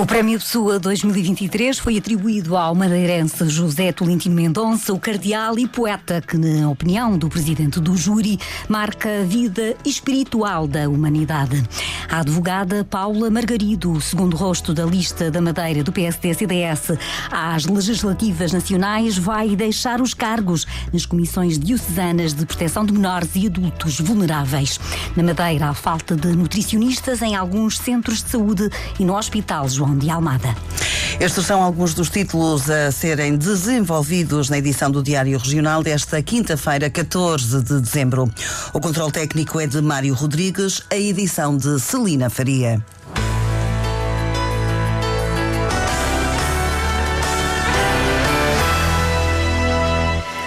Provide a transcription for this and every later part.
O Prémio Pessoa 2023 foi atribuído ao madeirense José Tolentino Mendonça, o cardeal e poeta que, na opinião do presidente do júri, marca a vida espiritual da humanidade. A advogada Paula Margarido, segundo rosto da lista da Madeira do PSD-CDS às legislativas nacionais, vai deixar os cargos nas comissões diocesanas de proteção de menores e adultos vulneráveis. Na Madeira, há falta de nutricionistas em alguns centros de saúde e no Hospital João de Almada. Estes são alguns dos títulos a serem desenvolvidos na edição do Diário Regional desta quinta-feira, 14 de dezembro. O controle técnico é de Mário Rodrigues, a edição de Celina Faria.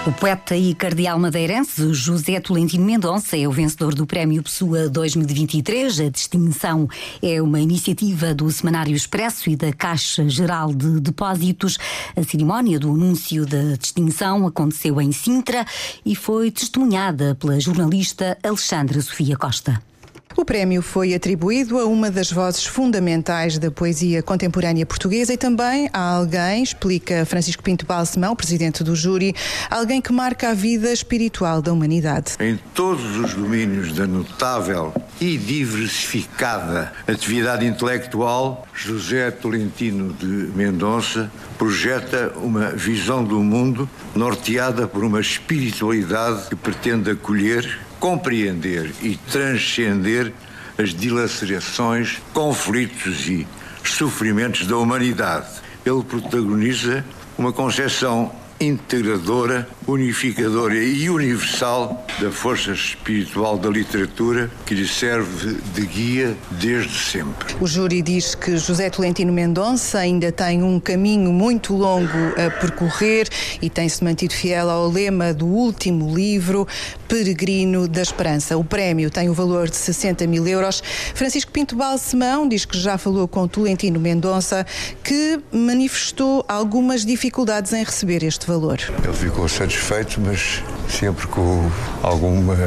O poeta e cardeal madeirense José Tolentino Mendonça é o vencedor do Prémio Pessoa 2023. A distinção é uma iniciativa do Semanário Expresso e da Caixa Geral de Depósitos. A cerimónia do anúncio da distinção aconteceu em Sintra e foi testemunhada pela jornalista Alexandra Sofia Costa. O prémio foi atribuído a uma das vozes fundamentais da poesia contemporânea portuguesa e também a alguém, explica Francisco Pinto Balsemão, presidente do júri, alguém que marca a vida espiritual da humanidade. Em todos os domínios da notável e diversificada atividade intelectual, José Tolentino de Mendonça projeta uma visão do mundo norteada por uma espiritualidade que pretende acolher compreender e transcender as dilacerações, conflitos e sofrimentos da humanidade. Ele protagoniza uma concepção integradora, unificadora e universal da força espiritual da literatura que lhe serve de guia desde sempre. O júri diz que José Tolentino Mendonça ainda tem um caminho muito longo a percorrer e tem-se mantido fiel ao lema do último livro, Peregrino da Esperança. O prémio tem o valor de 60 mil euros. Francisco Pinto Balsemão diz que já falou com Tolentino Mendonça, que manifestou algumas dificuldades em receber este valor. Ele ficou satisfeito, mas sempre com alguma,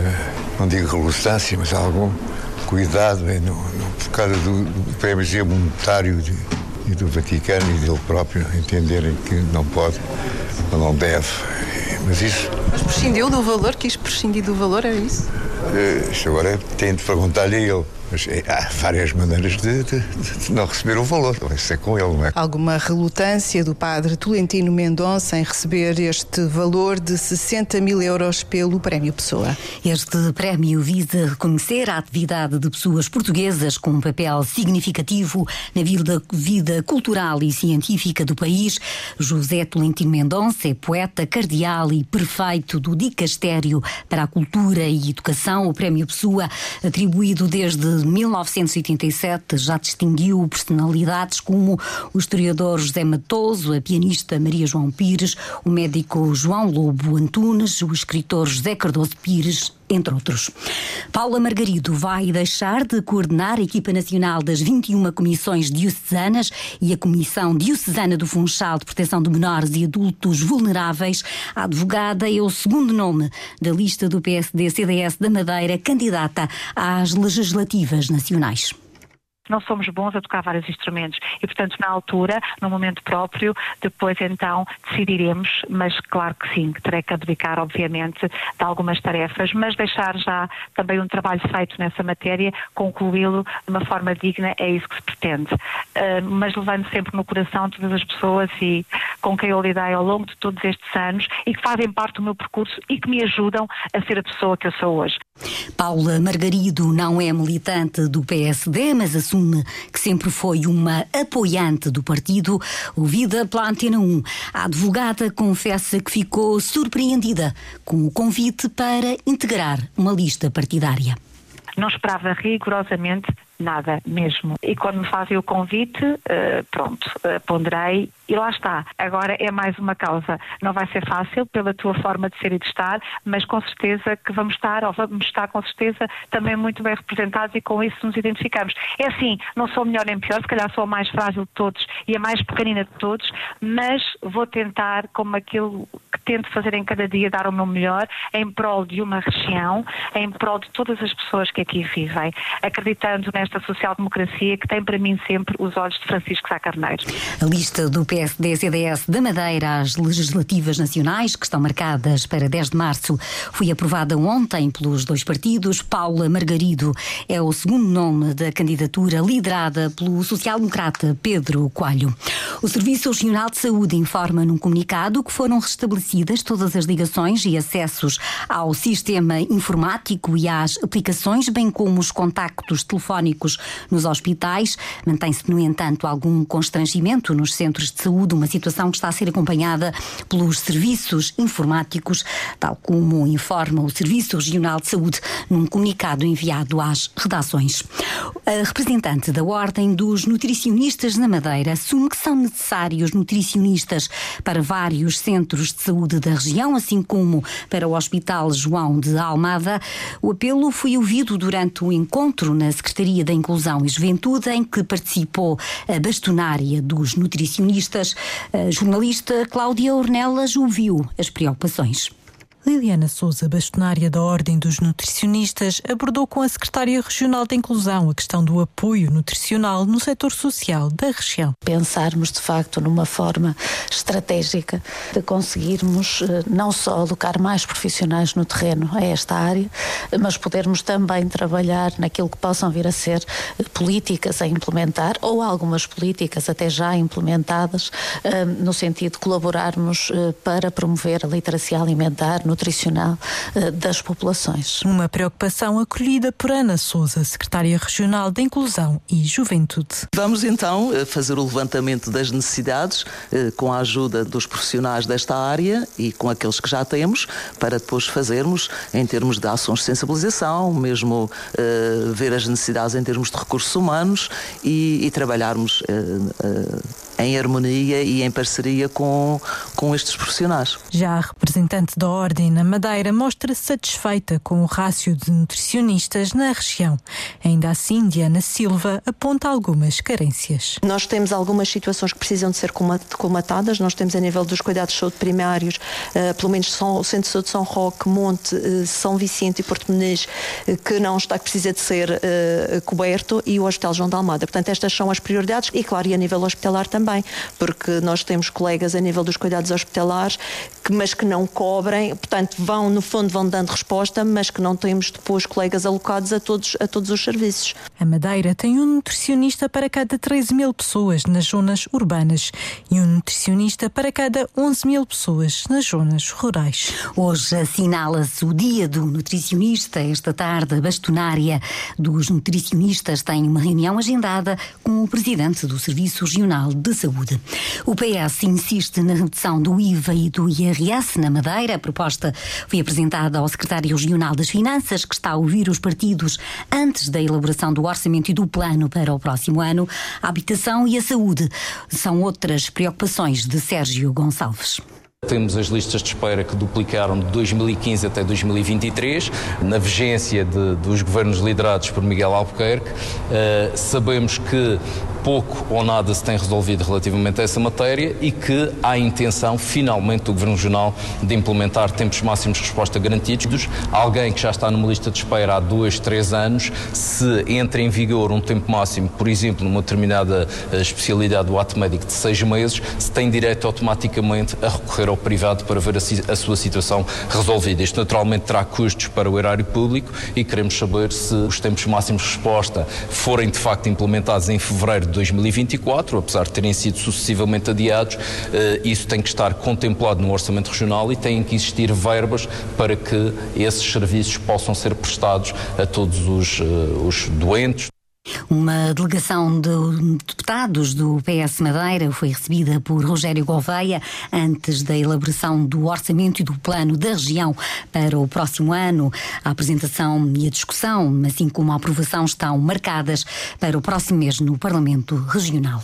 não digo relutância, mas algum cuidado no, no, por causa do, do monetário de, e do Vaticano e dele próprio entenderem que não pode ou não deve. Mas isso. Mas prescindiu do valor? Quis prescindir do valor, é isso? Uh, isso agora tem de perguntar-lhe a ele. Mas é, há várias maneiras de, de, de, não receber o valor. Isso é com ele, não é? Alguma relutância do padre Tolentino Mendonça em receber este valor de 60 mil euros pelo Prémio Pessoa? Este prémio visa reconhecer a atividade de pessoas portuguesas com um papel significativo na vida, vida cultural e científica do país. José Tolentino Mendonça é poeta, cardeal e prefeito do Dicastério para a Cultura e Educação. O Prémio Pessoa, atribuído desde 1987 já distinguiu personalidades como o historiador José Matoso, a pianista Maria João Pires, o médico João Lobo Antunes, o escritor José Cardoso Pires, entre outros. Paula Margarido vai deixar de coordenar a equipa nacional das 21 comissões diocesanas e a Comissão Diocesana do Funchal de Proteção de Menores e Adultos Vulneráveis. A advogada é o segundo nome da lista do PSD-CDS da Madeira candidata às legislativas nacionais não somos bons a tocar vários instrumentos. E, portanto, na altura, no momento próprio, depois então decidiremos, mas claro que sim, terei que abdicar, obviamente, de algumas tarefas, mas deixar já também um trabalho feito nessa matéria, concluí-lo de uma forma digna, é isso que se pretende. Uh, mas levando sempre no coração todas as pessoas e com quem eu lidei ao longo de todos estes anos e que fazem parte do meu percurso e que me ajudam a ser a pessoa que eu sou hoje. Paula Margarido não é militante do PSD, mas assume que sempre foi uma apoiante do partido. Ouvida pela Antena 1, a advogada confessa que ficou surpreendida com o convite para integrar uma lista partidária Não esperava rigorosamente nada mesmo. E quando me fazem o convite, uh, pronto, uh, ponderei e lá está. Agora é mais uma causa. Não vai ser fácil pela tua forma de ser e de estar, mas com certeza que vamos estar, ou vamos estar com certeza também muito bem representados e com isso nos identificamos. É assim, não sou melhor nem pior, se calhar sou a mais frágil de todos e a mais pequenina de todos, mas vou tentar, como aquilo que tento fazer em cada dia, dar o meu melhor em prol de uma região, em prol de todas as pessoas que aqui vivem, acreditando nesta social-democracia que tem para mim sempre os olhos de Francisco Sá Carneiro. A lista do PSD-CDS da Madeira às legislativas nacionais, que estão marcadas para 10 de março, foi aprovada ontem pelos dois partidos. Paula Margarido é o segundo nome da candidatura liderada pelo social-democrata Pedro Coelho. O Serviço Regional de Saúde informa num comunicado que foram restabelecidas todas as ligações e acessos ao sistema informático e às aplicações, bem como os contactos telefónicos nos hospitais. Mantém-se, no entanto, algum constrangimento nos centros de saúde, uma situação que está a ser acompanhada pelos serviços informáticos, tal como informa o Serviço Regional de Saúde num comunicado enviado às redações. A representante da Ordem dos Nutricionistas na Madeira assume que são necessários nutricionistas para vários centros de saúde da região, assim como para o Hospital João de Almada. O apelo foi ouvido durante o encontro na Secretaria da Inclusão e Juventude, em que participou a bastonária dos nutricionistas. A jornalista Cláudia Ornelas ouviu as preocupações. Liliana Souza, bastonária da Ordem dos Nutricionistas, abordou com a Secretária Regional da Inclusão a questão do apoio nutricional no setor social da região. Pensarmos, de facto, numa forma estratégica de conseguirmos eh, não só alocar mais profissionais no terreno a esta área, mas podermos também trabalhar naquilo que possam vir a ser eh, políticas a implementar ou algumas políticas até já implementadas eh, no sentido de colaborarmos para promover a literacia alimentar no nutricional uh, das populações. Uma preocupação acolhida por Ana Souza, secretária regional de Inclusão e Juventude. Vamos então eh, fazer o levantamento das necessidades uh, com a ajuda dos profissionais desta área e com aqueles que já temos, para depois fazermos em termos de ações de sensibilização, mesmo ver as necessidades em termos de recursos humanos e, e trabalharmos em harmonia e em parceria com, com estes profissionais. Já a representante da Ordem na Madeira mostra-se satisfeita com o rácio de nutricionistas na região. Ainda assim, Diana Silva aponta algumas carências. Nós temos algumas situações que precisam de ser comatadas. Nós temos a nível dos cuidados de saúde primários, uh, pelo menos São, o Centro de Saúde de São Roque, Monte, uh, São Vicente e Porto Menezes, uh, que não está, que precisa de ser coberto, e o Hospital João de Almada. Portanto, estas são as prioridades e, claro, e a nível hospitalar também também, porque nós temos colegas a nível dos cuidados hospitalares, que, mas que não cobrem, portanto, vão, no fundo, vão dando resposta, mas que não temos depois colegas alocados a todos, a todos os serviços. A Madeira tem um nutricionista para cada 13 mil pessoas nas zonas urbanas e um nutricionista para cada 11 mil pessoas nas zonas rurais. Hoje assinala-se o Dia do Nutricionista. Esta tarde, a bastonária dos nutricionistas tem uma reunião agendada com o presidente do Serviço Regional de Saúde. O PS insiste na redução do IVA e do IRS na Madeira. A proposta foi apresentada ao secretário regional das Finanças, que está a ouvir os partidos antes da elaboração do orçamento e do plano para o próximo ano. A habitação e a saúde são outras preocupações de Sérgio Gonçalves. Temos as listas de espera que duplicaram de 2015 até 2023, na vigência de, dos governos liderados por Miguel Albuquerque. Uh, sabemos que pouco ou nada se tem resolvido relativamente a essa matéria e que há intenção, finalmente, do Governo Regional de implementar tempos máximos de resposta garantidos. Alguém que já está numa lista de espera há dois, três anos, se entra em vigor um tempo máximo, por exemplo, numa determinada eh, especialidade do ato médico de seis meses, se tem direito automaticamente a recorrer ao privado para ver a, a sua situação resolvida. Isto naturalmente terá custos para o erário público e queremos saber se os tempos máximos de resposta forem de facto implementados em fevereiro de 2024, apesar de terem sido sucessivamente adiados, eh, isso tem que estar contemplado no Orçamento Regional e têm que existir verbas para que esses serviços possam ser prestados a todos os, eh, os doentes. Uma delegação de deputados do PS Madeira foi recebida por Rogério Gouveia antes da elaboração do orçamento e do plano da região para o próximo ano. A apresentação e a discussão, assim como a aprovação, estão marcadas para o próximo mês no Parlamento Regional.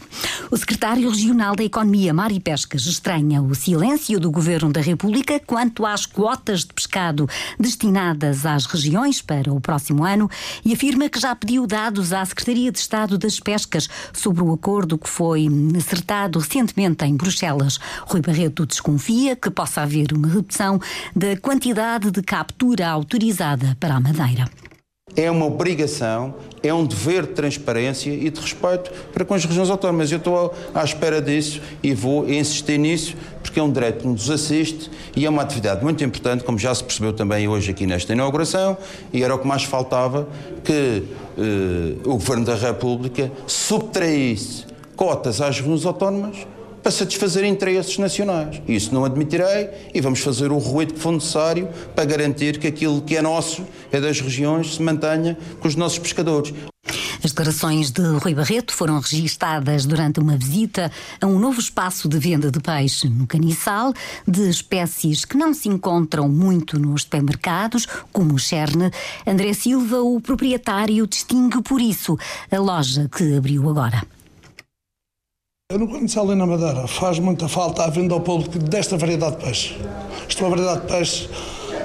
O secretário regional da Economia, Mari Pescas, estranha o silêncio do Governo da República quanto às quotas de pescado destinadas às regiões para o próximo ano e afirma que já pediu dados à Secretaria de Estado das Pescas sobre o acordo que foi acertado recentemente em Bruxelas. Rui Barreto desconfia que possa haver uma redução da quantidade de captura autorizada para a Madeira. É uma obrigação, é um dever de transparência e de respeito para com as regiões autónomas. Eu estou à espera disso e vou insistir nisso, porque é um direito que nos assiste e é uma atividade muito importante, como já se percebeu também hoje aqui nesta inauguração, e era o que mais faltava que eh, o Governo da República subtraísse cotas às regiões autónomas para satisfazer interesses nacionais. Isso não admitirei e vamos fazer o ruído que for necessário para garantir que aquilo que é nosso, é das regiões, se mantenha com os nossos pescadores. As declarações de Rui Barreto foram registadas durante uma visita a um novo espaço de venda de peixe no Caniçal, de espécies que não se encontram muito nos supermercados, como o cherne. André Silva, o proprietário, distingue por isso a loja que abriu agora. No Caniçal e na Madeira faz muita falta a venda ao público desta variedade de peixe. Isto é uma variedade de peixe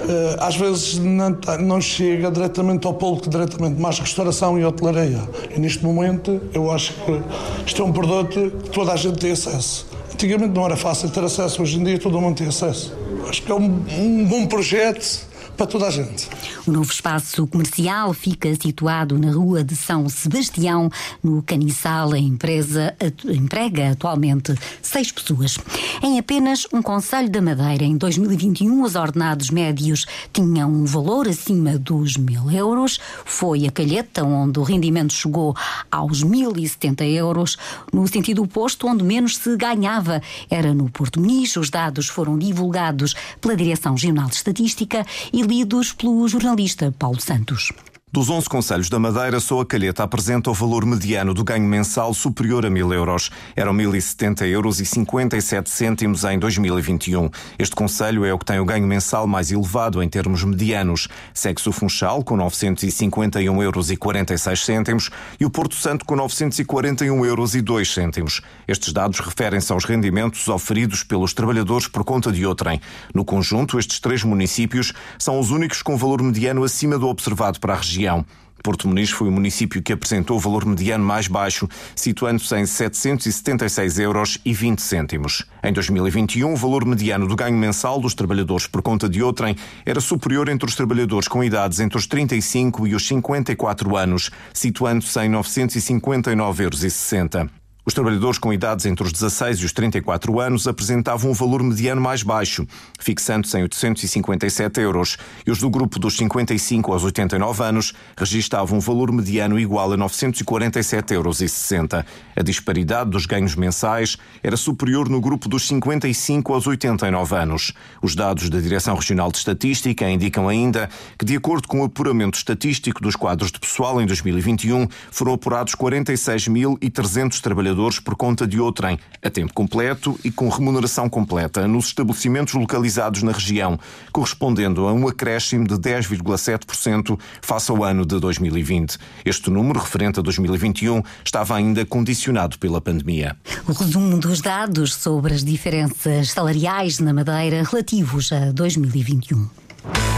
eh, às vezes não, não, chega diretamente ao público, diretamente, mais restauração e hotelaria. E neste momento eu acho que isto é um produto que toda a gente tem acesso. Antigamente não era fácil ter acesso, hoje em dia todo mundo tem acesso. Acho que é um, um bom projeto para toda a gente. O novo espaço comercial fica situado na rua de São Sebastião, no Caniçal. A empresa emprega atualmente seis pessoas. Em apenas um Conselho da Madeira, em 2021, os ordenados médios tinham um valor acima dos mil euros. Foi a Calheta onde o rendimento chegou aos 1.070 euros. No sentido oposto, onde menos se ganhava, era no Porto Muniz. Os dados foram divulgados pela Direção Regional de Estatística e lidos pelo jornalista Paulo Santos. Dos 11 conselhos da Madeira, só a Calheta apresenta o valor mediano do ganho mensal superior a 1.000 euros. Eram 1.070 euros e 57 cêntimos em 2021. Este conselho é o que tem o ganho mensal mais elevado em termos medianos. Segue-se o Funchal, com 951 euros e 46 cêntimos, e o Porto Santo, com 941 euros e 2 cêntimos. Estes dados referem-se aos rendimentos oferidos pelos trabalhadores por conta de outrem. No conjunto, estes três municípios são os únicos com valor mediano acima do observado para a região região. Porto Muniz foi o município que apresentou o valor mediano mais baixo, situando-se em 776 euros e 20 cêntimos. Em 2021, o valor mediano do ganho mensal dos trabalhadores por conta de outrem era superior entre os trabalhadores com idades entre os 35 e os 54 anos, situando-se em 959,60 euros. Os trabalhadores com idades entre os 16 e os 34 anos apresentavam um valor mediano mais baixo, fixando-se em 857 euros, e os do grupo dos 55 aos 89 anos registavam um valor mediano igual a 947,60 euros. A disparidade dos ganhos mensais era superior no grupo dos 55 aos 89 anos. Os dados da Direção Regional de Estatística indicam ainda que, de acordo com o apuramento estatístico dos quadros de pessoal em 2021, foram apurados 46.300 trabalhadores trabalhadores por conta de outrem, a tempo completo e com remuneração completa, nos estabelecimentos localizados na região, correspondendo a um acréscimo de 10,7% face ao ano de 2020. Este número, referente a 2021, estava ainda condicionado pela pandemia. O resumo dos dados sobre as diferenças salariais na Madeira relativos a 2021.